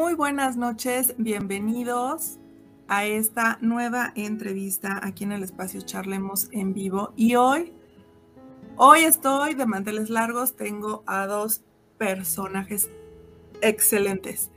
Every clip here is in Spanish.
Muy buenas noches, bienvenidos a esta nueva entrevista aquí en el espacio Charlemos en vivo. Y hoy, hoy estoy de manteles largos, tengo a dos personajes excelentes.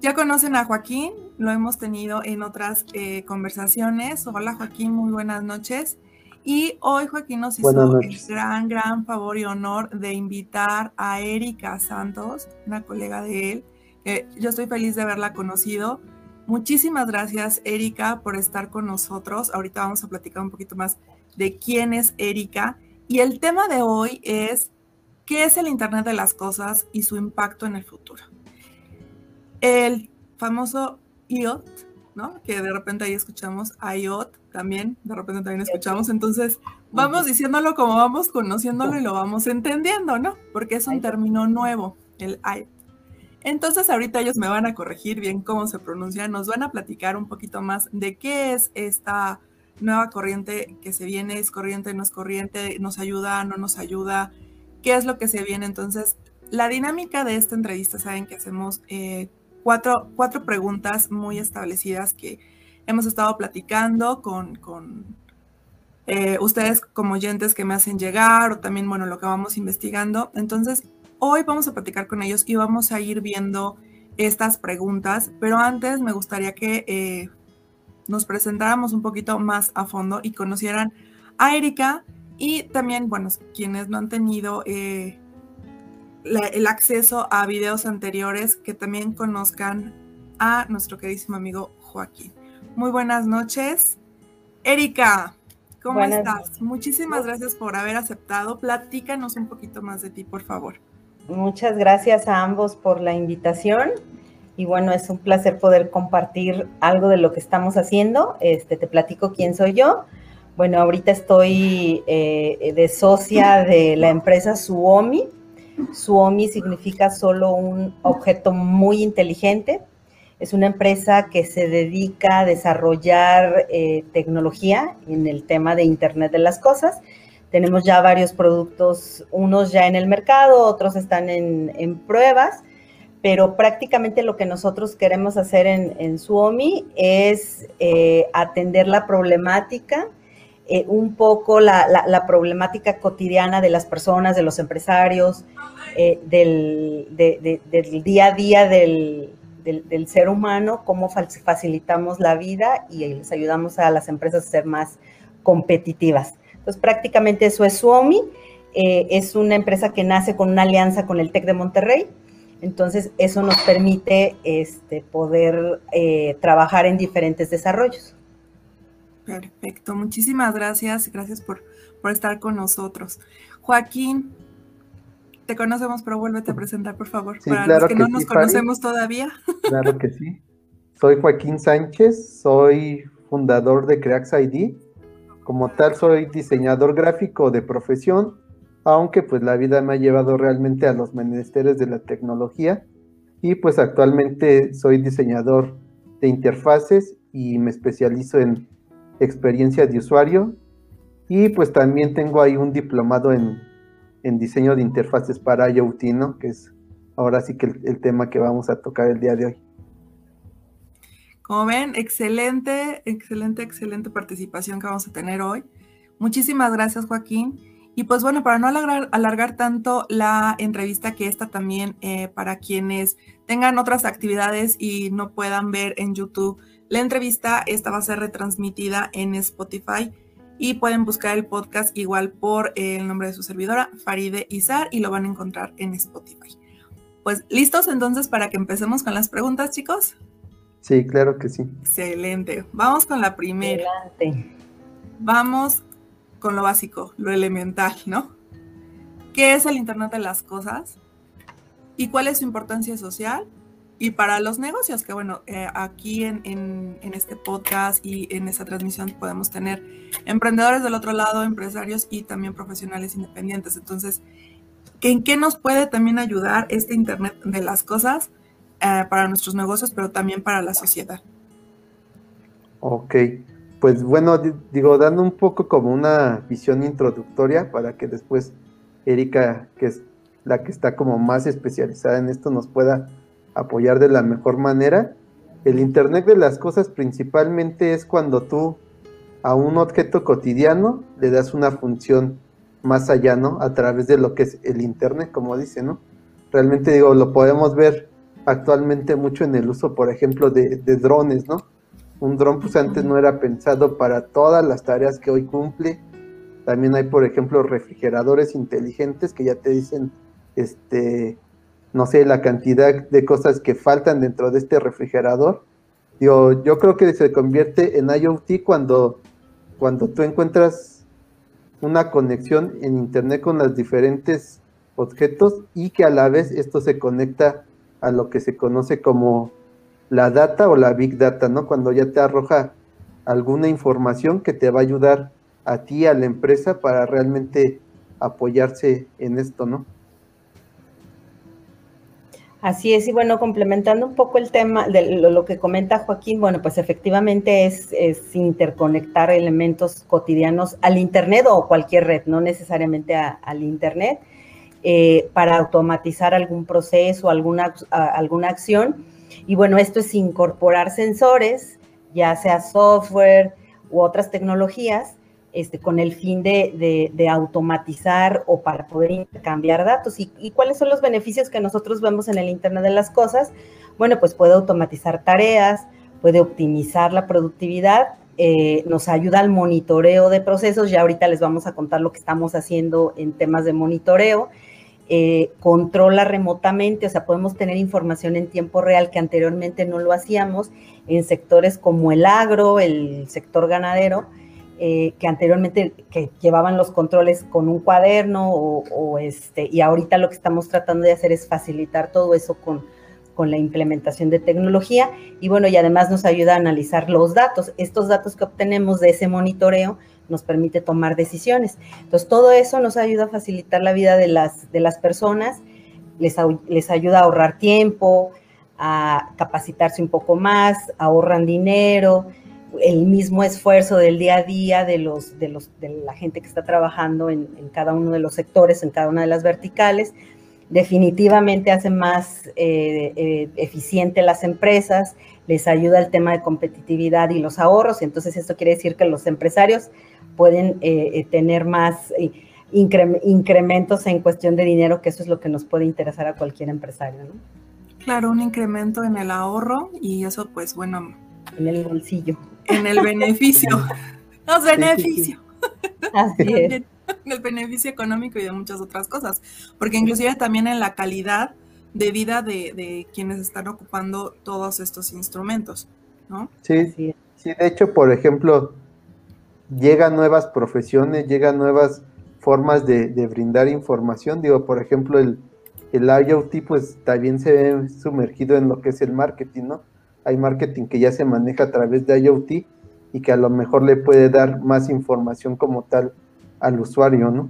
Ya conocen a Joaquín, lo hemos tenido en otras eh, conversaciones. Hola Joaquín, muy buenas noches. Y hoy Joaquín nos hizo el gran, gran favor y honor de invitar a Erika Santos, una colega de él. Yo estoy feliz de haberla conocido. Muchísimas gracias, Erika, por estar con nosotros. Ahorita vamos a platicar un poquito más de quién es Erika. Y el tema de hoy es qué es el Internet de las Cosas y su impacto en el futuro. El famoso IoT, ¿no? Que de repente ahí escuchamos IoT también, de repente también escuchamos. Entonces, vamos diciéndolo como vamos conociéndolo y lo vamos entendiendo, ¿no? Porque es un término nuevo, el IoT. Entonces, ahorita ellos me van a corregir bien cómo se pronuncia, nos van a platicar un poquito más de qué es esta nueva corriente que se viene, es corriente, no es corriente, nos ayuda, no nos ayuda, qué es lo que se viene. Entonces, la dinámica de esta entrevista, saben que hacemos eh, cuatro, cuatro preguntas muy establecidas que hemos estado platicando con, eh, ustedes como oyentes que me hacen llegar o también, bueno, lo que vamos investigando. Entonces, hoy vamos a platicar con ellos y vamos a ir viendo estas preguntas, pero antes me gustaría que eh, nos presentáramos un poquito más a fondo y conocieran a Erika y también, bueno, quienes no han tenido eh, el acceso a videos anteriores, que también conozcan a nuestro queridísimo amigo Joaquín. Muy buenas noches. Erika, ¿cómo estás? Muchísimas gracias por haber aceptado. Platícanos un poquito más de ti, por favor. Muchas gracias a ambos por la invitación. Y bueno, es un placer poder compartir algo de lo que estamos haciendo. Este, te platico quién soy yo. Bueno, ahorita estoy eh, de socia de la empresa Suomi. Suomi significa solo un objeto muy inteligente es una empresa que se dedica a desarrollar eh, tecnología en el tema de Internet de las Cosas. Tenemos ya varios productos, unos ya en el mercado, otros están en, pruebas, pero prácticamente lo que nosotros queremos hacer en, Suomi es eh, atender la problemática, eh, un poco la, problemática cotidiana de las personas, de los empresarios, del, del día a día del, ser humano, cómo facilitamos la vida y les ayudamos a las empresas a ser más competitivas. Entonces, prácticamente eso es Suomi. Eh, es una empresa que nace con una alianza con el TEC de Monterrey. Entonces, eso nos permite este, poder eh, trabajar en diferentes desarrollos. Perfecto, muchísimas gracias. Gracias por, por estar con nosotros. Joaquín, te conocemos, pero vuélvete a presentar, por favor, para los que, no nos conocemos todavía. Claro que sí. Soy Joaquín Sánchez, soy fundador de Creax ID. Como tal, soy diseñador gráfico de profesión, aunque pues la vida me ha llevado realmente a los menesteres de la tecnología y pues actualmente soy diseñador de interfaces y me especializo en experiencia de usuario y pues también tengo ahí un diplomado en en diseño de interfaces para IoT, ¿no? Que es ahora sí que el, tema que vamos a tocar el día de hoy. Como ven, excelente, excelente, excelente participación que vamos a tener hoy. Muchísimas gracias, Joaquín. Y pues bueno, para no alargar, tanto la entrevista, que esta también eh, para quienes tengan otras actividades y no puedan ver en YouTube la entrevista, esta va a ser retransmitida en Spotify y pueden buscar el podcast igual por el nombre de su servidora, Faride Izar, y lo van a encontrar en Spotify. Pues listos entonces para que empecemos con las preguntas, chicos. Sí, claro que sí. Excelente. Vamos con la primera. Adelante. Vamos con lo básico, lo elemental, ¿no? ¿Qué es el Internet de las Cosas? ¿Y cuál es su importancia social? Y para los negocios, que bueno, eh, aquí en, este podcast y en esta transmisión podemos tener emprendedores del otro lado, empresarios y también profesionales independientes. Entonces, ¿en qué nos puede también ayudar este Internet de las cosas eh, para nuestros negocios, pero también para la sociedad? Ok, pues bueno, digo, dando un poco como una visión introductoria para que después Erika, que es la que está como más especializada en esto, nos pueda apoyar de la mejor manera. El Internet de las cosas principalmente es cuando tú a un objeto cotidiano le das una función más allá, ¿no? A través de lo que es el Internet, como dice, ¿no? Realmente digo, lo podemos ver actualmente mucho en el uso, por ejemplo, de, drones, ¿no? Un dron pues antes no era pensado para todas las tareas que hoy cumple. También hay, por ejemplo, refrigeradores inteligentes que ya te dicen, este, no sé, la cantidad de cosas que faltan dentro de este refrigerador. Yo creo que se convierte en IoT cuando, cuando tú encuentras una conexión en Internet con los diferentes objetos y que a la vez esto se conecta a lo que se conoce como la data o la big data, ¿no? Cuando ya te arroja alguna información que te va a ayudar a ti, a la empresa, para realmente apoyarse en esto, ¿no? Así es, y bueno, complementando un poco el tema de lo, que comenta Joaquín, bueno, pues efectivamente es, interconectar elementos cotidianos al Internet o cualquier red, no necesariamente al Internet, eh, para automatizar algún proceso, alguna, alguna acción. Y bueno, esto es incorporar sensores, ya sea software u otras tecnologías, este, con el fin de, automatizar o para poder intercambiar datos. ¿Y, cuáles son los beneficios que nosotros vemos en el Internet de las Cosas? Bueno, pues puede automatizar tareas, puede optimizar la productividad, eh, nos ayuda al monitoreo de procesos. Ya ahorita les vamos a contar lo que estamos haciendo en temas de monitoreo. Eh, controla remotamente, o sea, podemos tener información en tiempo real que anteriormente no lo hacíamos en sectores como el agro, el sector ganadero, eh, que anteriormente que llevaban los controles con un cuaderno o, este, y ahorita lo que estamos tratando de hacer es facilitar todo eso con, con la implementación de tecnología y bueno, y además nos ayuda a analizar los datos. Estos datos que obtenemos de ese monitoreo nos permite tomar decisiones. Entonces, todo eso nos ayuda a facilitar la vida de las, de las personas, les, les ayuda a ahorrar tiempo, a capacitarse un poco más, ahorran dinero, el mismo esfuerzo del día a día de, los, de, los, de la gente que está trabajando en, cada uno de los sectores, en cada una de las verticales, definitivamente hace más eh, eh, eficiente las empresas, les ayuda el tema de competitividad y los ahorros, entonces esto quiere decir que los empresarios pueden eh, tener más incrementos en cuestión de dinero, que eso es lo que nos puede interesar a cualquier empresario. Claro, un incremento en el ahorro y eso pues bueno. En el bolsillo. En el beneficio. Los beneficios. Así es. En el beneficio económico y de muchas otras cosas. Porque inclusive también en la calidad de vida de, quienes están ocupando todos estos instrumentos, ¿no? Sí, sí, de hecho, por ejemplo, llegan nuevas profesiones, llegan nuevas formas de, brindar información. Digo, por ejemplo, el, el IoT pues también se ve sumergido en lo que es el marketing, ¿no? Hay marketing que ya se maneja a través de IoT y que a lo mejor le puede dar más información como tal al usuario, ¿no?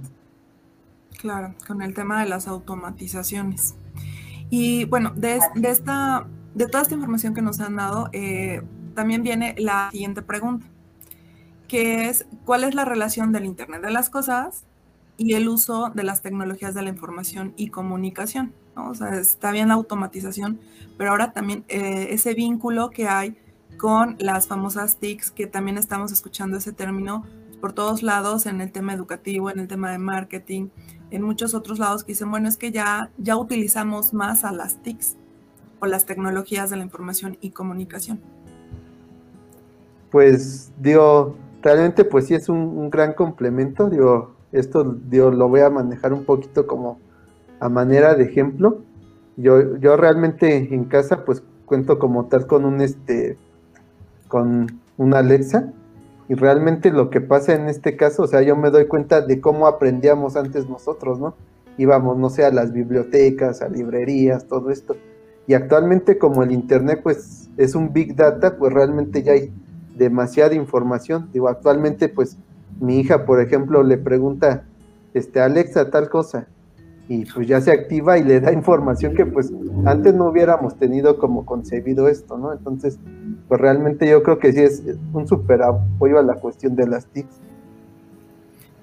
Claro, con el tema de las automatizaciones. Y bueno, de, esta, de toda esta información que nos han dado, eh, también viene la siguiente pregunta que es cuál es la relación del Internet de las Cosas y el uso de las tecnologías de la información y comunicación. O sea, está bien la automatización, pero ahora también eh, ese vínculo que hay con las famosas TICs, que también estamos escuchando ese término por todos lados en el tema educativo, en el tema de marketing, en muchos otros lados que dicen, bueno, es que ya, ya utilizamos más a las TICs o las tecnologías de la información y comunicación. Pues digo, realmente pues sí es un, gran complemento, digo, esto digo, lo voy a manejar un poquito como a manera de ejemplo. Yo, yo realmente en casa pues cuento como tal con un este con una Alexa y realmente lo que pasa en este caso, o sea, yo me doy cuenta de cómo aprendíamos antes nosotros, ¿no? Íbamos, no sé, a las bibliotecas, a librerías, todo esto. Y actualmente como el Internet pues es un Big Data, pues realmente ya hay demasiada información. Digo, actualmente, pues, mi hija, por ejemplo, le pregunta, este, Alexa, tal cosa, y pues ya se activa y le da información que pues antes no hubiéramos tenido como concebido esto, ¿no? Entonces, pues realmente yo creo que sí es un súper apoyo a la cuestión de las TICs.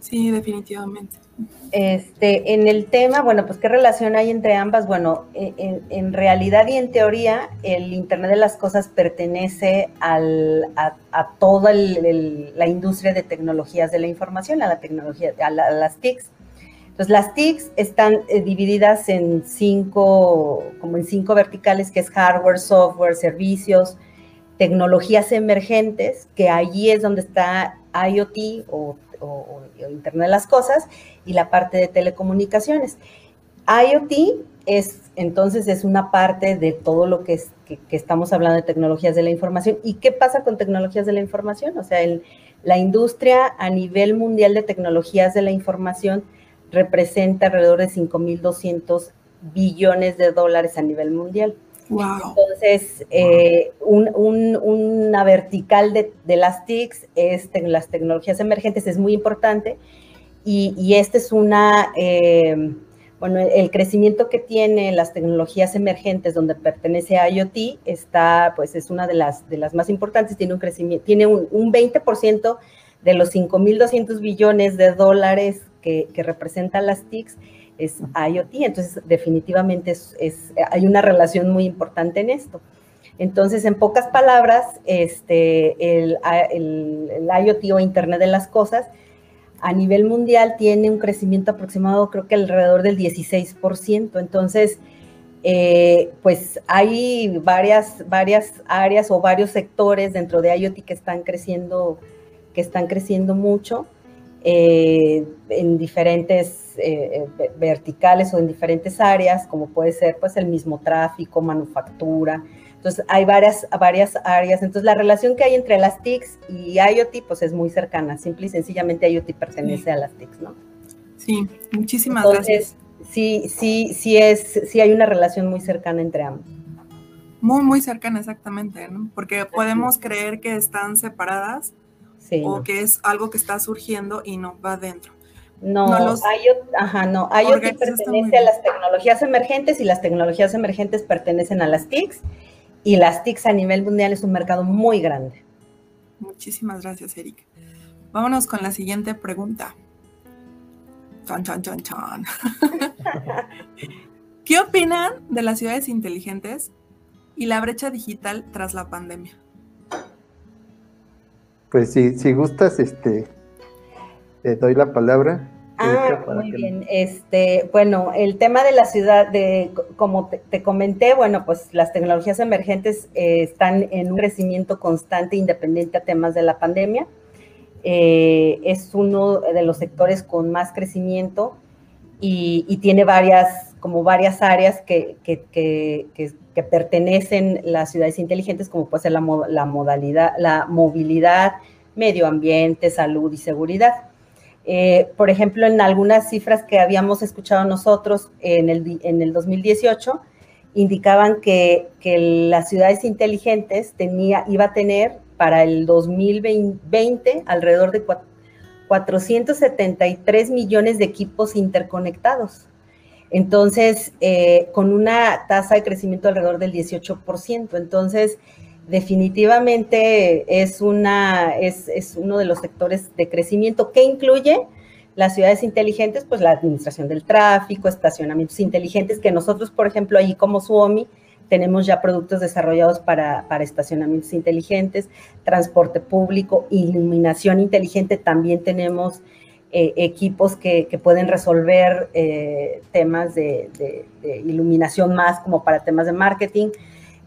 Sí, definitivamente. Este, en el tema, bueno, pues qué relación hay entre ambas. Bueno, en, realidad y en teoría, el Internet de las Cosas pertenece al, a, toda la industria de tecnologías de la información, a la tecnología, a, las TICs. Entonces, las TICs están eh, divididas en cinco, como en cinco verticales, que es hardware, software, servicios, tecnologías emergentes, que allí es donde está IoT o, Internet de las Cosas y la parte de telecomunicaciones. IoT es entonces es una parte de todo lo que, es, que, estamos hablando de tecnologías de la información. ¿Y qué pasa con tecnologías de la información? O sea, la industria a nivel mundial de tecnologías de la información representa alrededor de 5.200 billones de dólares a nivel mundial. Entonces, eh, una vertical de, las TICs es las tecnologías emergentes, es muy importante. Y, y este es una, eh, bueno, el crecimiento que tiene las tecnologías emergentes donde pertenece a IoT está, pues es una de las, de las más importantes, tiene un crecimiento, tiene un, un 20% de los 5.200 billones de dólares que, que representan las TICs es IoT, entonces definitivamente es, hay una relación muy importante en esto. Entonces, en pocas palabras, este, el, el, IoT o Internet de las Cosas a nivel mundial tiene un crecimiento aproximado, creo que alrededor del 16%. Entonces, eh, pues hay varias, varias áreas o varios sectores dentro de IoT que están creciendo, que están creciendo mucho. Eh, en diferentes eh, verticales o en diferentes áreas, como puede ser pues el mismo tráfico, manufactura. Entonces hay varias, varias áreas. Entonces la relación que hay entre las TICs y IoT pues es muy cercana. Simple y sencillamente IoT pertenece a las TICs, ¿no? Sí, muchísimas gracias. Sí, sí, sí es, sí hay una relación muy cercana entre ambos. Muy, muy cercana, exactamente, ¿no? Porque podemos creer que están separadas, o que es algo que está surgiendo y no va dentro. No, IoT, ajá, no, IoT pertenece a las tecnologías emergentes y las tecnologías emergentes pertenecen a las TICs y las TICs a nivel mundial es un mercado muy grande. Muchísimas gracias, Erika. Vámonos con la siguiente pregunta. Chan, chan, chan, chan. ¿Qué opinan de las ciudades inteligentes y la brecha digital tras la pandemia? Pues si, si gustas, este, te doy la palabra. Ah, muy bien. Este, bueno, el tema de la ciudad, de, como te, comenté, bueno, pues las tecnologías emergentes eh, están en un crecimiento constante independiente a temas de la pandemia. Eh, es uno de los sectores con más crecimiento y, tiene varias, como varias áreas que, que, que, que, pertenecen las ciudades inteligentes, como puede ser la, la modalidad, la movilidad, medio ambiente, salud y seguridad. Eh, por ejemplo, en algunas cifras que habíamos escuchado nosotros en el, en el 2018, indicaban que, que, las ciudades inteligentes tenía, iba a tener para el 2020 alrededor de 473 millones de equipos interconectados. Entonces, eh, con una tasa de crecimiento alrededor del 18%. Entonces, definitivamente es, una, es, es uno de los sectores de crecimiento que incluye las ciudades inteligentes, pues la administración del tráfico, estacionamientos inteligentes, que nosotros, por ejemplo, ahí como Suomi, tenemos ya productos desarrollados para, para, estacionamientos inteligentes, transporte público, iluminación inteligente, también tenemos eh, equipos que, que, pueden resolver eh, temas de, iluminación más como para temas de marketing,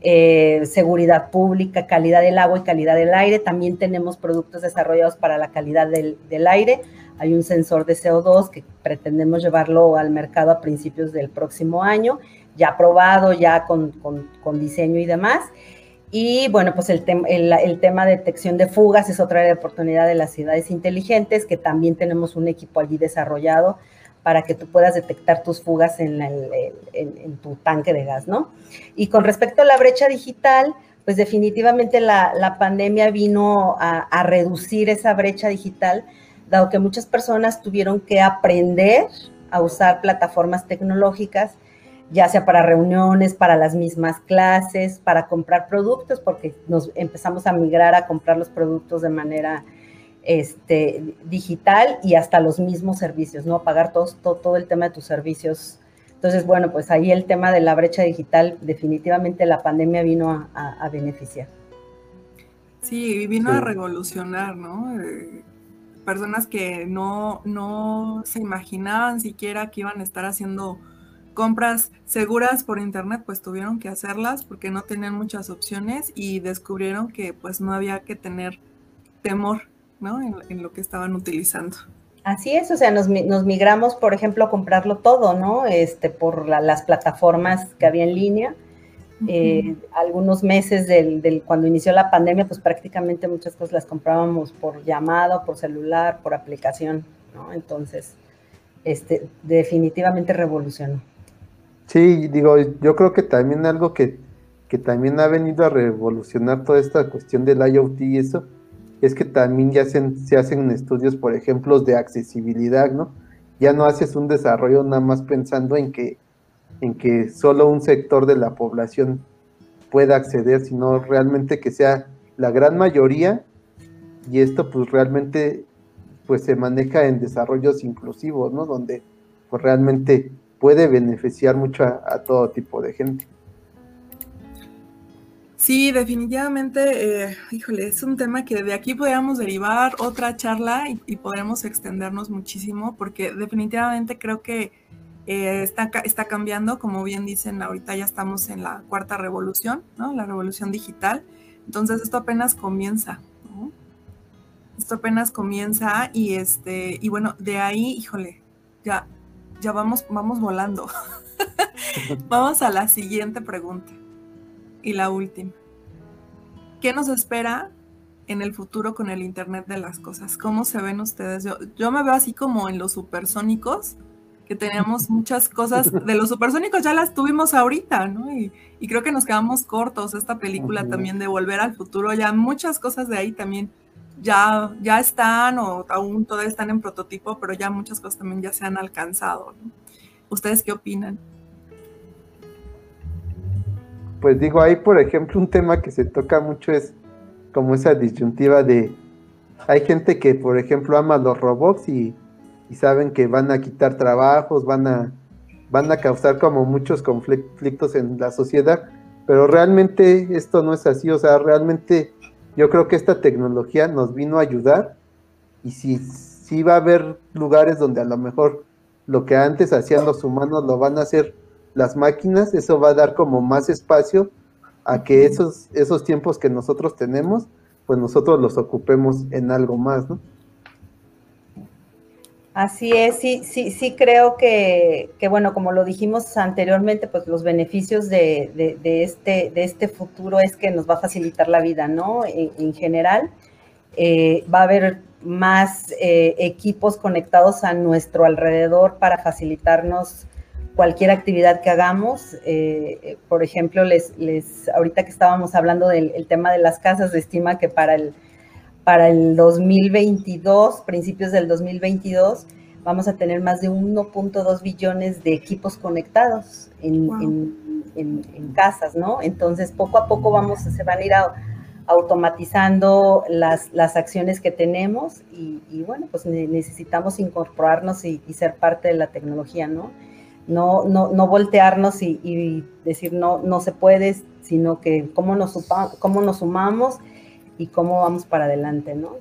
eh, seguridad pública, calidad del agua y calidad del aire. También tenemos productos desarrollados para la calidad del, del aire. Hay un sensor de CO2 que pretendemos llevarlo al mercado a principios del próximo año, ya aprobado, ya con, con, diseño y demás. Y bueno, pues el, el, tema de detección de fugas es otra de oportunidad de las ciudades inteligentes, que también tenemos un equipo allí desarrollado para que tú puedas detectar tus fugas en, tu tanque de gas, ¿no? Y con respecto a la brecha digital, pues definitivamente la, la pandemia vino a, a, reducir esa brecha digital, dado que muchas personas tuvieron que aprender a usar plataformas tecnológicas ya sea para reuniones, para las mismas clases, para comprar productos, porque nos empezamos a migrar a comprar los productos de manera este, digital y hasta los mismos servicios, ¿no? Pagar todo, todo, el tema de tus servicios. Entonces, bueno, pues ahí el tema de la brecha digital, definitivamente la pandemia vino a, beneficiar. Sí, vino a revolucionar, ¿no? Eh, personas que no, no se imaginaban siquiera que iban a estar haciendo compras seguras por internet, pues tuvieron que hacerlas porque no tenían muchas opciones y descubrieron que pues no había que tener temor, ¿no? En, lo que estaban utilizando. Así es, o sea, nos, migramos, por ejemplo, a comprarlo todo, ¿no? Este, por las plataformas que había en línea. Eh, algunos meses del, cuando inició la pandemia, pues prácticamente muchas cosas las comprábamos por llamado, por celular, por aplicación, ¿no? Entonces, este, definitivamente revolucionó. Sí, digo, yo creo que también algo que, que también ha venido a revolucionar toda esta cuestión del IoT y eso, es que también ya se, hacen estudios, por ejemplo, de accesibilidad, ¿no? Ya no haces un desarrollo nada más pensando en que, en que solo un sector de la población pueda acceder, sino realmente que sea la gran mayoría y esto pues realmente pues se maneja en desarrollos inclusivos, ¿no? Donde pues realmente puede beneficiar mucho a, todo tipo de gente. Sí, definitivamente, eh, híjole, es un tema que de aquí podríamos derivar otra charla y, podremos extendernos muchísimo porque definitivamente creo que eh, está, está cambiando, como bien dicen, ahorita ya estamos en la cuarta revolución, ¿no? La revolución digital. Entonces esto apenas comienza, ¿no? Esto apenas comienza y este, y bueno, de ahí, híjole, ya ya vamos, vamos volando. vamos a la siguiente pregunta. Y la última. ¿Qué nos espera en el futuro con el Internet de las Cosas? ¿Cómo se ven ustedes? Yo, yo me veo así como en los supersónicos, que teníamos muchas cosas, de los supersónicos ya las tuvimos ahorita, ¿no? Y, y creo que nos quedamos cortos, esta película también de Volver al Futuro, ya muchas cosas de ahí también ya, ya están o aún todavía están en prototipo, pero ya muchas cosas también ya se han alcanzado. ¿Ustedes qué opinan? Pues digo, ahí por ejemplo un tema que se toca mucho es como esa disyuntiva de, hay gente que por ejemplo ama los robots y, saben que van a quitar trabajos, van a, van a causar como muchos conflictos en la sociedad, pero realmente esto no es así, o sea, realmente yo creo que esta tecnología nos vino a ayudar y si, si va a haber lugares donde a lo mejor lo que antes hacían los humanos lo van a hacer las máquinas, eso va a dar como más espacio a que esos, esos tiempos que nosotros tenemos, pues nosotros los ocupemos en algo más, ¿no? Así es, sí, sí, sí creo que, bueno, como lo dijimos anteriormente, pues los beneficios de, este, de este futuro es que nos va a facilitar la vida, ¿no? En, general, eh, va a haber más eh, equipos conectados a nuestro alrededor para facilitarnos cualquier actividad que hagamos. Eh, por ejemplo, les, les, ahorita que estábamos hablando del tema de las casas, se estima que para el para el 2022, principios del 2022, vamos a tener más de 1.2 billones de equipos conectados en, casas, ¿no? Entonces, poco a poco vamos, se van a ir automatizando las, las, acciones que tenemos y, bueno, pues necesitamos incorporarnos y, ser parte de la tecnología, ¿no? No, no, no voltearnos y, decir no, no se puede, sino que cómo nos, cómo nos sumamos y cómo vamos para adelante, ¿no?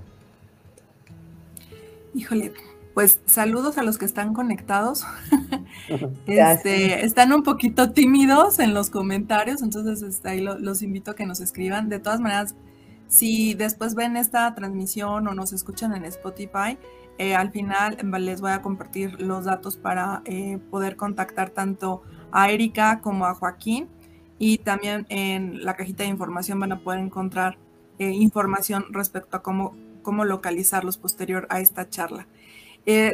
Híjole, pues saludos a los que están conectados. este, están un poquito tímidos en los comentarios, entonces este, ahí los invito a que nos escriban. De todas maneras, si después ven esta transmisión o nos escuchan en Spotify, eh, al final les voy a compartir los datos para eh, poder contactar tanto a Erika como a Joaquín. Y también en la cajita de información van a poder encontrar eh, información respecto a cómo, cómo localizarlos posterior a esta charla.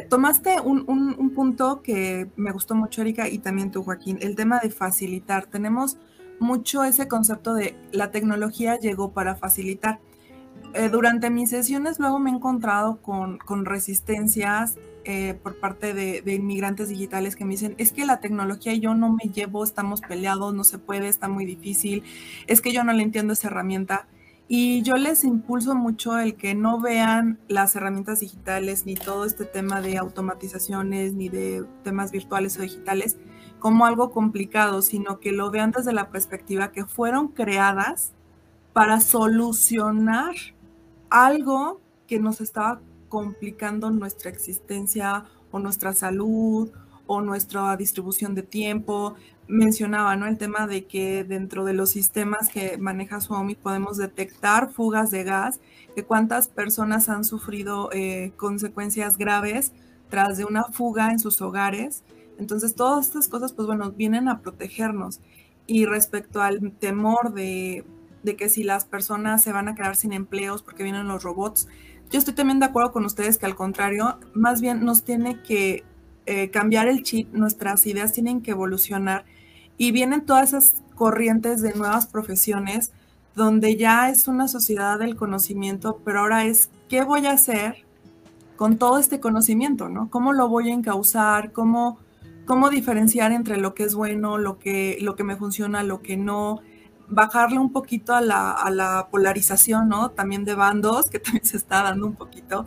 Tomaste un, un, punto que me gustó mucho, Erika, y también tú, Joaquín, el tema de facilitar. Tenemos mucho ese concepto de la tecnología llegó para facilitar. Eh, durante mis sesiones luego me he encontrado con, con resistencias por parte de, de, inmigrantes digitales que me dicen, es que la tecnología yo no me llevo, estamos peleados, no se puede, está muy difícil, es que yo no le entiendo esa herramienta. Y yo les impulso mucho el que no vean las herramientas digitales ni todo este tema de automatizaciones ni de temas virtuales o digitales como algo complicado, sino que lo vean desde la perspectiva que fueron creadas para solucionar algo que nos estaba complicando nuestra existencia o nuestra salud o nuestra distribución de tiempo. Mencionaba ¿no? el tema de que dentro de los sistemas que maneja Suomi podemos detectar fugas de gas, que cuántas personas han sufrido eh, consecuencias graves tras de una fuga en sus hogares. Entonces, todas estas cosas, pues bueno, vienen a protegernos. Y respecto al temor de, de que si las personas se van a quedar sin empleos porque vienen los robots, yo estoy también de acuerdo con ustedes que al contrario, más bien nos tiene que eh, cambiar el chip, nuestras ideas tienen que evolucionar y vienen todas esas corrientes de nuevas profesiones donde ya es una sociedad del conocimiento, pero ahora es qué voy a hacer con todo este conocimiento, ¿no? ¿Cómo lo voy a encauzar? ¿Cómo, cómo diferenciar entre lo que es bueno, lo que, lo que me funciona, lo que no? Bajarle un poquito a la, polarización, ¿no? También de bandos, que también se está dando un poquito.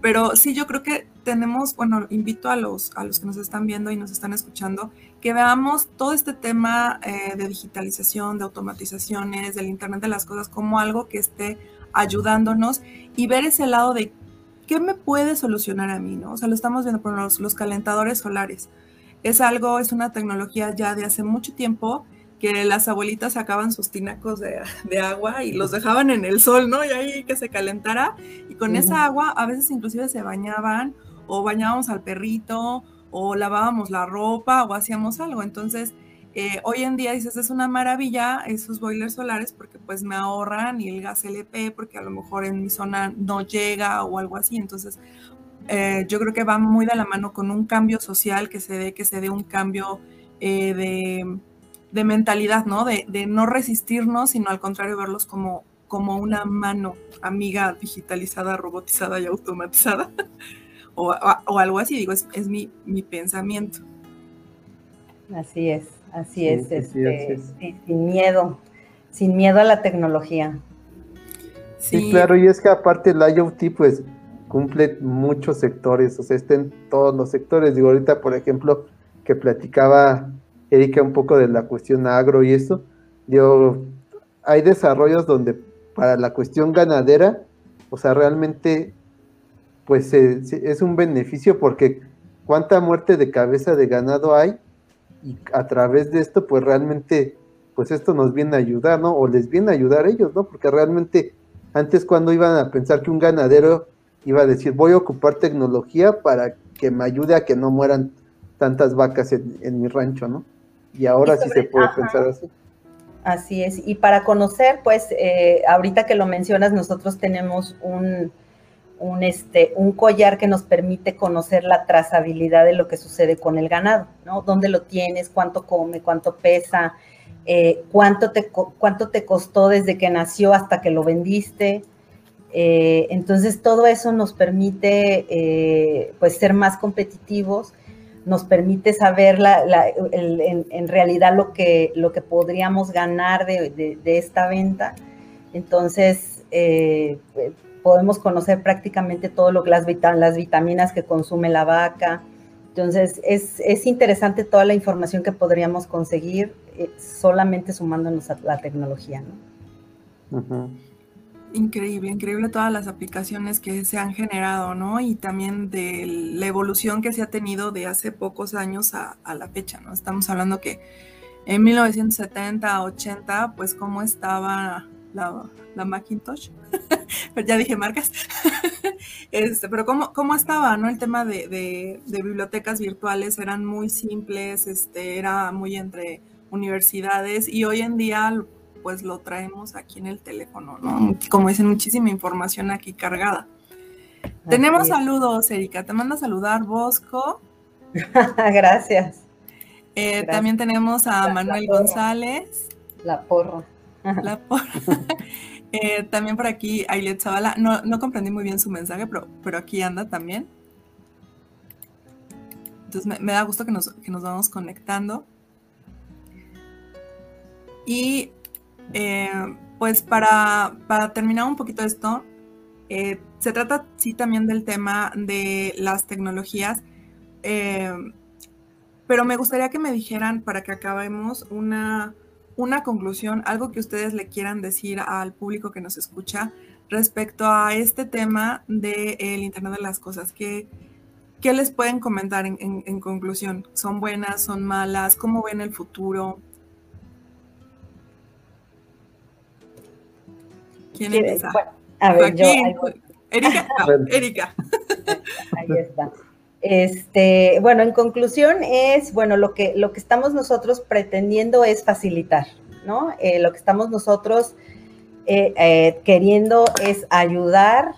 Pero sí, yo creo que tenemos, bueno, invito a los, a los que nos están viendo y nos están escuchando, que veamos todo este tema eh, de digitalización, de automatizaciones, del Internet de las Cosas, como algo que esté ayudándonos y ver ese lado de qué me puede solucionar a mí, ¿no? O sea, lo estamos viendo por los, los calentadores solares. Es algo, es una tecnología ya de hace mucho tiempo que las abuelitas sacaban sus tinacos de, agua y los dejaban en el sol, ¿no? Y ahí que se calentara. Y con esa agua a veces inclusive se bañaban o bañábamos al perrito o lavábamos la ropa o hacíamos algo. Entonces, eh, hoy en día dices, es una maravilla esos boilers solares porque pues me ahorran y el gas LP porque a lo mejor en mi zona no llega o algo así. Entonces, eh, yo creo que va muy de la mano con un cambio social que se dé, que se dé un cambio eh, de de mentalidad, ¿no? De, no resistirnos, sino al contrario verlos como, como una mano amiga digitalizada, robotizada y automatizada. o, algo así, digo, es, mi, pensamiento. Así es, así es, este, sin miedo, sin miedo a la tecnología. Sí. claro, y es que aparte el IoT pues cumple muchos sectores, o sea, está en todos los sectores. Digo, ahorita, por ejemplo, que platicaba Erika un poco de la cuestión agro y eso. Yo, hay desarrollos donde para la cuestión ganadera, o sea, realmente, pues es un beneficio porque cuánta muerte de cabeza de ganado hay y a través de esto, pues realmente, pues esto nos viene a ayudar, ¿no? O les viene a ayudar a ellos, ¿no? Porque realmente antes cuando iban a pensar que un ganadero iba a decir, voy a ocupar tecnología para que me ayude a que no mueran tantas vacas en mi rancho, ¿no? Y ahora sí se puede pensar así. Así es. Y para conocer, pues, eh, ahorita que lo mencionas, nosotros tenemos un, un, este, un collar que nos permite conocer la trazabilidad de lo que sucede con el ganado, ¿no? ¿Dónde lo tienes? ¿Cuánto come? ¿Cuánto pesa? Eh, ¿cuánto, te, ¿Cuánto te costó desde que nació hasta que lo vendiste? Eh, entonces, todo eso nos permite, pues, ser más competitivos nos permite saber en, realidad lo que, lo que podríamos ganar de, esta venta. Entonces, eh, podemos conocer prácticamente todo lo que las, las vitaminas que consume la vaca. Entonces, es, interesante toda la información que podríamos conseguir eh, solamente sumándonos a la tecnología. ¿no? Increíble, increíble todas las aplicaciones que se han generado, ¿no? Y también de la evolución que se ha tenido de hace pocos años a, la fecha, ¿no? Estamos hablando que en 1970, 80, pues cómo estaba la, Macintosh, pero ya dije marcas, este, pero cómo, cómo estaba, ¿no? El tema de, de, bibliotecas virtuales eran muy simples, este, era muy entre universidades y hoy en día pues lo traemos aquí en el teléfono, ¿no? Como dicen, muchísima información aquí cargada. Tenemos saludos, Erika. Te manda a saludar Bosco. Gracias. Eh, también tenemos a Manuel González. La porra. La porra. Eh, también por aquí Ailet Zavala. No, no comprendí muy bien su mensaje, pero, pero aquí anda también. Entonces me, da gusto que nos, que nos vamos conectando. Y eh, pues para, terminar un poquito esto, eh, se trata sí también del tema de las tecnologías, eh, pero me gustaría que me dijeran para que acabemos una, una conclusión, algo que ustedes le quieran decir al público que nos escucha respecto a este tema del Internet de las Cosas. ¿Qué, ¿Qué les pueden comentar en, conclusión? ¿Son buenas, son malas? ¿Cómo ven el futuro? ¿Quién empieza? a ver, yo. Erika, Erika. Ahí está. Este, bueno, en conclusión es, bueno, lo que, lo que estamos nosotros pretendiendo es facilitar, ¿no? Eh, lo que estamos nosotros eh, eh, queriendo es ayudar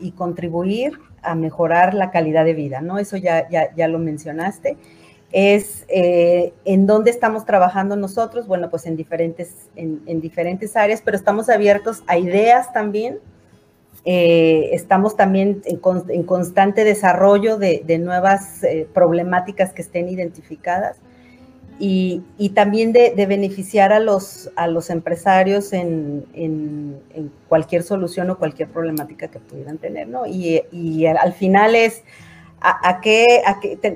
y contribuir a mejorar la calidad de vida, ¿no? Eso ya, ya, lo mencionaste. Es en dónde estamos trabajando nosotros, bueno, pues en diferentes, en diferentes áreas, pero estamos abiertos a ideas también eh, estamos también en, constante desarrollo de, nuevas eh, problemáticas que estén identificadas y, también de, beneficiar a los, a los empresarios en, cualquier solución o cualquier problemática que pudieran tener, ¿no? Y, al final es a, qué,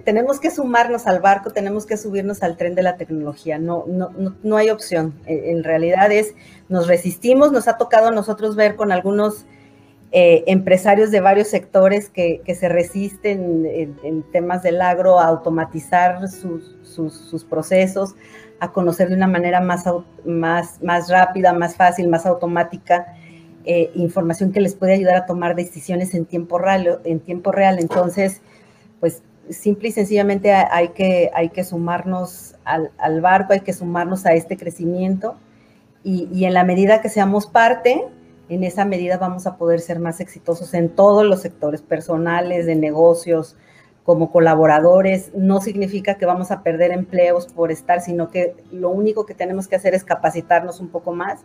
tenemos que sumarnos al barco, tenemos que subirnos al tren de la tecnología, no, no, no hay opción. En realidad es, nos resistimos, nos ha tocado a nosotros ver con algunos eh, empresarios de varios sectores que, se resisten en, temas del agro a automatizar sus, procesos, a conocer de una manera más, más, más rápida, más fácil, más automática, eh, información que les puede ayudar a tomar decisiones en tiempo real. En tiempo real. Entonces, pues simple y sencillamente hay que, hay que sumarnos al, barco, hay que sumarnos a este crecimiento y, y en la medida que seamos parte, en esa medida vamos a poder ser más exitosos en todos los sectores personales, de negocios, como colaboradores. No significa que vamos a perder empleos por estar, sino que lo único que tenemos que hacer es capacitarnos un poco más,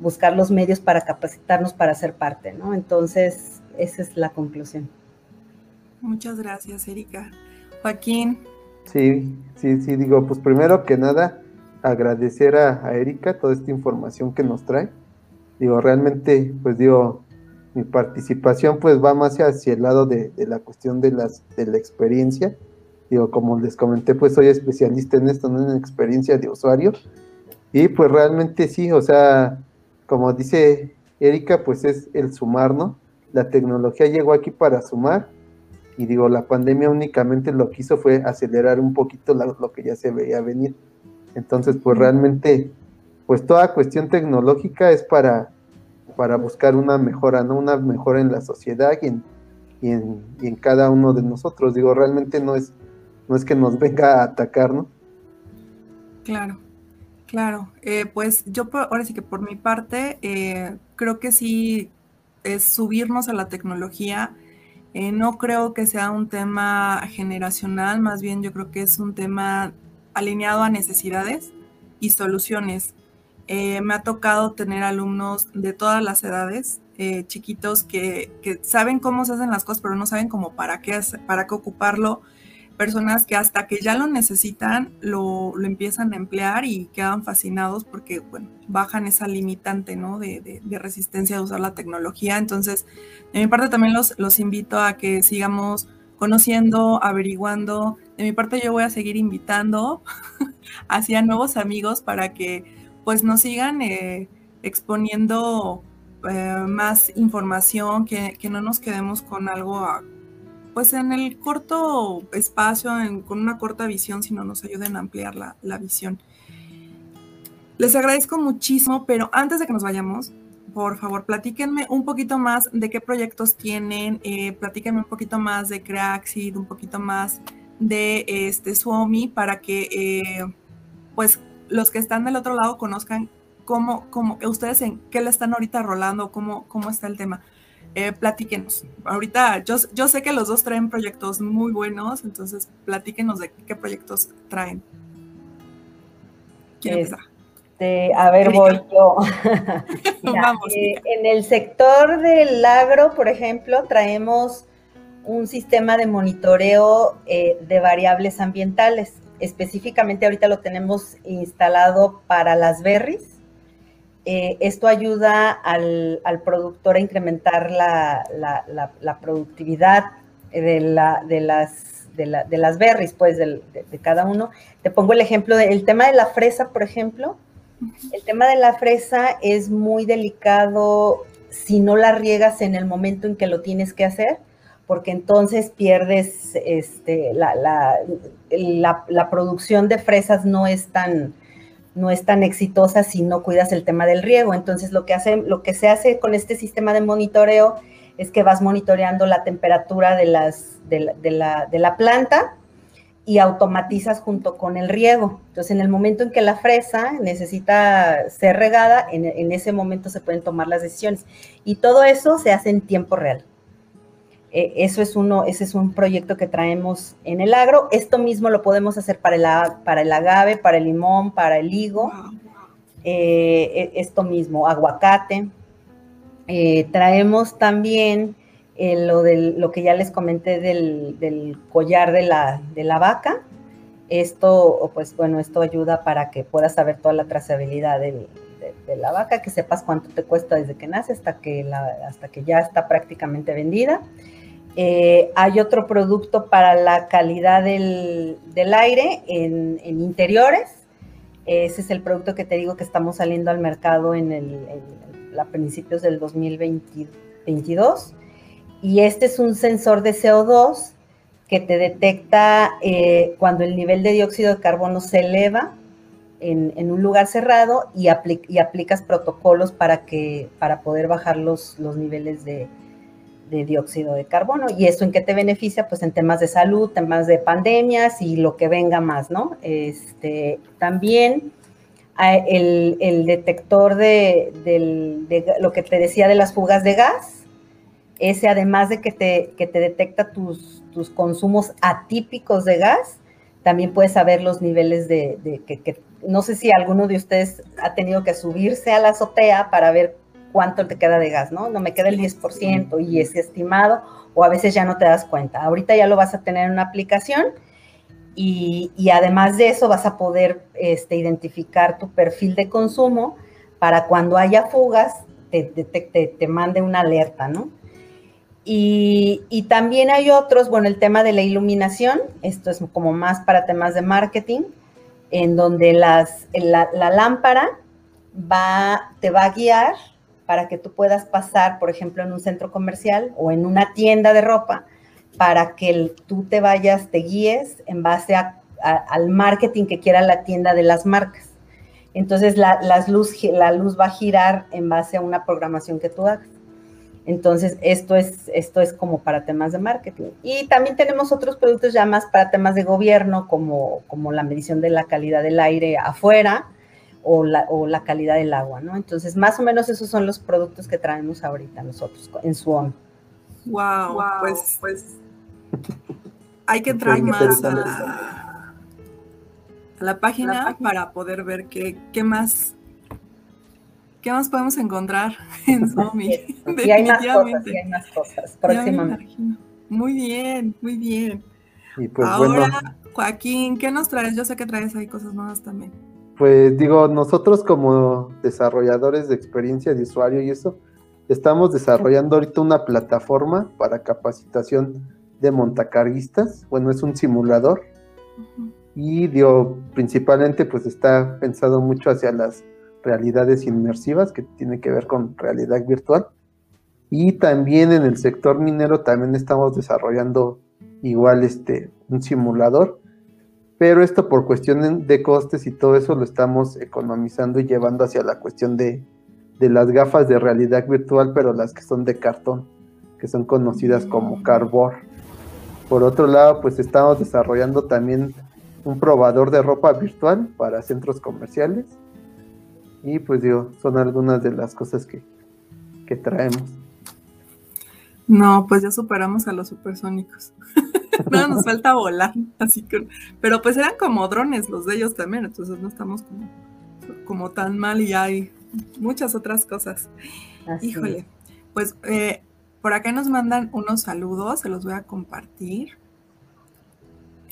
buscar los medios para capacitarnos para ser parte, ¿no? Entonces, esa es la conclusión. Muchas gracias, Erika. Joaquín. Sí, sí, sí, digo, pues primero que nada, agradecer a, Erika toda esta información que nos trae digo, realmente, pues digo, mi participación pues va más hacia el lado de, la cuestión de, las, de la experiencia. Digo, como les comenté, pues soy especialista en esto, ¿no? en experiencia de usuario. Y pues realmente sí, o sea, como dice Erika, pues es el sumar, ¿no? La tecnología llegó aquí para sumar y digo, la pandemia únicamente lo que hizo fue acelerar un poquito lo que ya se veía venir. Entonces, pues realmente pues toda cuestión tecnológica es para, para buscar una mejora, ¿no? Una mejora en la sociedad y en, y en, cada uno de nosotros. Digo, realmente no es, no es que nos venga a atacar, ¿no? Claro, claro. Eh, pues yo ahora sí que por mi parte, eh, creo que sí es subirnos a la tecnología. Eh, no creo que sea un tema generacional, más bien yo creo que es un tema alineado a necesidades y soluciones. Eh, me ha tocado tener alumnos de todas las edades, eh, chiquitos que, saben cómo se hacen las cosas, pero no saben cómo para qué, para qué ocuparlo. Personas que hasta que ya lo necesitan, lo, empiezan a emplear y quedan fascinados porque, bueno, bajan esa limitante, ¿no? De, resistencia a usar la tecnología. Entonces, de mi parte también los, los invito a que sigamos conociendo, averiguando. De mi parte yo voy a seguir invitando hacia nuevos amigos para que pues nos sigan eh, exponiendo eh, más información, que, no nos quedemos con algo, pues en el corto espacio, con una corta visión, sino nos ayuden a ampliar la, visión. Les agradezco muchísimo, pero antes de que nos vayamos, por favor, platíquenme un poquito más de qué proyectos tienen, eh, platíquenme un poquito más de Craxid, un poquito más de este Suomi, para que pues los que están del otro lado conozcan cómo, cómo ustedes en qué le están ahorita rolando, cómo, cómo está el tema. Eh, platíquenos. Ahorita yo, yo sé que los dos traen proyectos muy buenos, entonces platíquenos de qué proyectos traen. ¿Quién este, a ver, voy yo. Vamos, eh, en el sector del agro, por ejemplo, traemos un sistema de monitoreo eh, de variables ambientales específicamente ahorita lo tenemos instalado para las berries eh, esto ayuda al, productor a incrementar la, productividad de, las, de, las berries, pues, de, cada uno. Te pongo el ejemplo del tema de la fresa, por ejemplo. El tema de la fresa es muy delicado si no la riegas en el momento en que lo tienes que hacer, porque entonces pierdes este, la, la producción de fresas no es tan no es tan exitosa si no cuidas el tema del riego. Entonces, lo que, hace, lo que se hace con este sistema de monitoreo es que vas monitoreando la temperatura de, la, de la, planta y automatizas junto con el riego. Entonces, en el momento en que la fresa necesita ser regada, en ese momento se pueden tomar las decisiones. Y todo eso se hace en tiempo real. Eh, eso es uno, ese es un proyecto que traemos en el agro. Esto mismo lo podemos hacer para el, para el agave, para el limón, para el higo. Eh, e, esto mismo, aguacate. Eh, traemos también lo, del, lo que ya les comenté del, collar de la, de la, vaca. Esto, pues bueno, esto ayuda para que puedas saber toda la trazabilidad de, la vaca, que sepas cuánto te cuesta desde que nace hasta que, hasta que ya está prácticamente vendida. Eh, hay otro producto para la calidad del, aire en, interiores. Ese es el producto que te digo que estamos saliendo al mercado en, el, a principios del 2022. Y este es un sensor de CO2 que te detecta eh, cuando el nivel de dióxido de carbono se eleva en, un lugar cerrado y, aplicas protocolos para, que, para poder bajar los, los niveles de, de dióxido de carbono. ¿Y eso en qué te beneficia? Pues en temas de salud, temas de pandemias y lo que venga más, ¿no? Este, también el, detector de, lo que te decía de las fugas de gas, ese además de que te, que te detecta tus, tus, consumos atípicos de gas, también puedes saber los niveles de, que, no sé si alguno de ustedes ha tenido que subirse a la azotea para ver cuánto te queda de gas, ¿no? No me queda el 10% y es estimado o a veces ya no te das cuenta. Ahorita ya lo vas a tener en una aplicación y, además de eso vas a poder este, identificar tu perfil de consumo para cuando haya fugas te, te, mande una alerta, ¿no? Y, también hay otros, bueno, el tema de la iluminación, esto es como más para temas de marketing, en donde las, la, la lámpara va, te va a guiar para que tú puedas pasar, por ejemplo, en un centro comercial o en una tienda de ropa, para que tú te vayas, te guíes en base al marketing que quiera la tienda de las marcas. Entonces, la, las luz, la luz va a girar en base a una programación que tú hagas. Entonces, esto es, esto es como para temas de marketing. Y también tenemos otros productos ya más para temas de gobierno, como, como la medición de la calidad del aire afuera, o la, calidad del agua, ¿no? Entonces, más o menos esos son los productos que traemos ahorita nosotros en Suom. Wow, wow, pues, pues hay que entrar más a, la página para poder ver qué, qué más ¿Qué más podemos encontrar en Zomi? y hay más cosas, y hay más cosas próximamente. Muy bien, muy bien. Y pues Ahora, Joaquín, ¿qué nos traes? Yo sé que traes ahí cosas nuevas también. Pues digo, nosotros como desarrolladores de experiencia de usuario y eso, estamos desarrollando ahorita una plataforma para capacitación de montacarguistas. Bueno, es un simulador. Y digo, principalmente pues está pensado mucho hacia las realidades inmersivas que tiene que ver con realidad virtual. Y también en el sector minero también estamos desarrollando igual este un simulador pero esto por cuestión de costes y todo eso lo estamos economizando y llevando hacia la cuestión de, las gafas de realidad virtual, pero las que son de cartón, que son conocidas como Cardboard. Por otro lado, pues estamos desarrollando también un probador de ropa virtual para centros comerciales. Y pues digo, son algunas de las cosas que, que traemos. No, pues ya superamos a los supersónicos. no, nos falta volar, así que, pero pues eran como drones los de ellos también, entonces no estamos como, tan mal y hay muchas otras cosas. Híjole, pues eh, por acá nos mandan unos saludos, se los voy a compartir.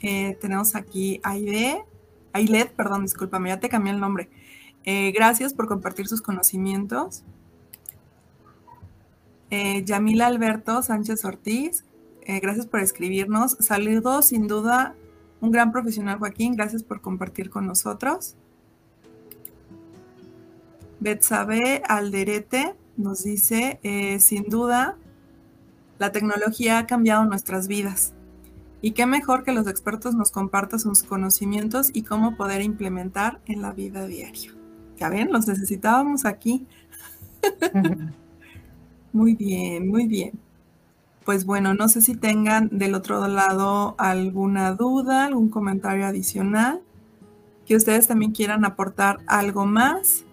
Eh, tenemos aquí Aide, Ailet, perdón, discúlpame, ya te cambié el nombre. Eh, gracias por compartir sus conocimientos. Eh, Yamila Alberto Sánchez Ortiz, eh, gracias por escribirnos. Saludos, sin duda, un gran profesional, Joaquín. Gracias por compartir con nosotros. Betsabe Alderete nos dice, sin duda, la tecnología ha cambiado nuestras vidas. Y qué mejor que los expertos nos compartan sus conocimientos y cómo poder implementar en la vida diaria. Ya ven, los necesitábamos aquí. muy bien, muy bien. Pues bueno, no sé si tengan del otro lado alguna duda, algún comentario adicional, que ustedes también quieran aportar algo más.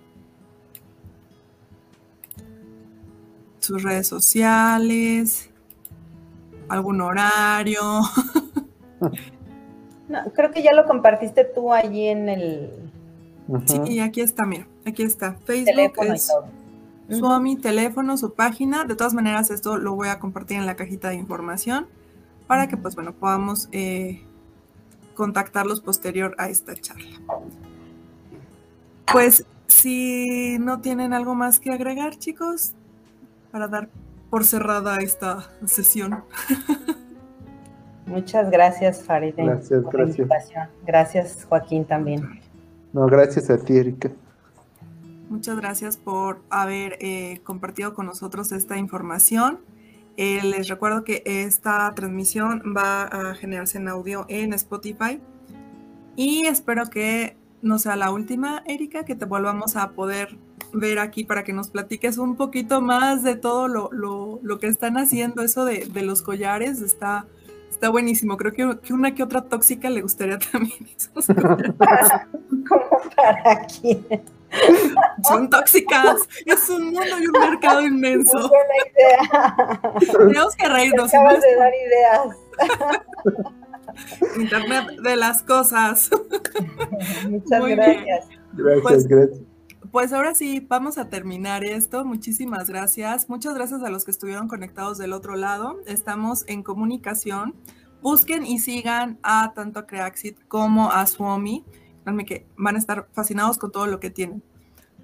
Sus redes sociales, algún horario. creo que ya lo compartiste tú allí en el... Sí, aquí está, mira, aquí está. Facebook es Suomi, teléfono, su página. De todas maneras, esto lo voy a compartir en la cajita de información para que, pues bueno, podamos eh, contactarlos posterior a esta charla. Pues si no tienen algo más que agregar, chicos, para dar por cerrada esta sesión. Muchas gracias, Farid. Gracias, gracias. Gracias, Joaquín, también. No, gracias a ti, Erika. Muchas gracias por haber eh, compartido con nosotros esta información. Eh, les recuerdo que esta transmisión va a generarse en audio en Spotify y espero que no sea la última, Erika, que te volvamos a poder ver aquí para que nos platiques un poquito más de todo lo, que están haciendo, eso de, los collares, está, está buenísimo. Creo que, una que otra tóxica le gustaría también ¿Cómo para quién? Son tóxicas. Es un mundo y un mercado inmenso. Muy buena idea. Tenemos que reírnos. Acabas de dar ideas. Internet de las cosas. Muchas gracias. Gracias, pues, gracias. Pues ahora sí, vamos a terminar esto. Muchísimas gracias. Muchas gracias a los que estuvieron conectados del otro lado. Estamos en comunicación. Busquen y sigan a tanto a Creaxit como a Suomi. Créanme que van a estar fascinados con todo lo que tienen.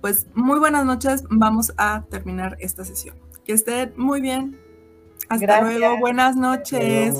Pues muy buenas noches. Vamos a terminar esta sesión. Que estén muy bien. Hasta luego. Buenas noches.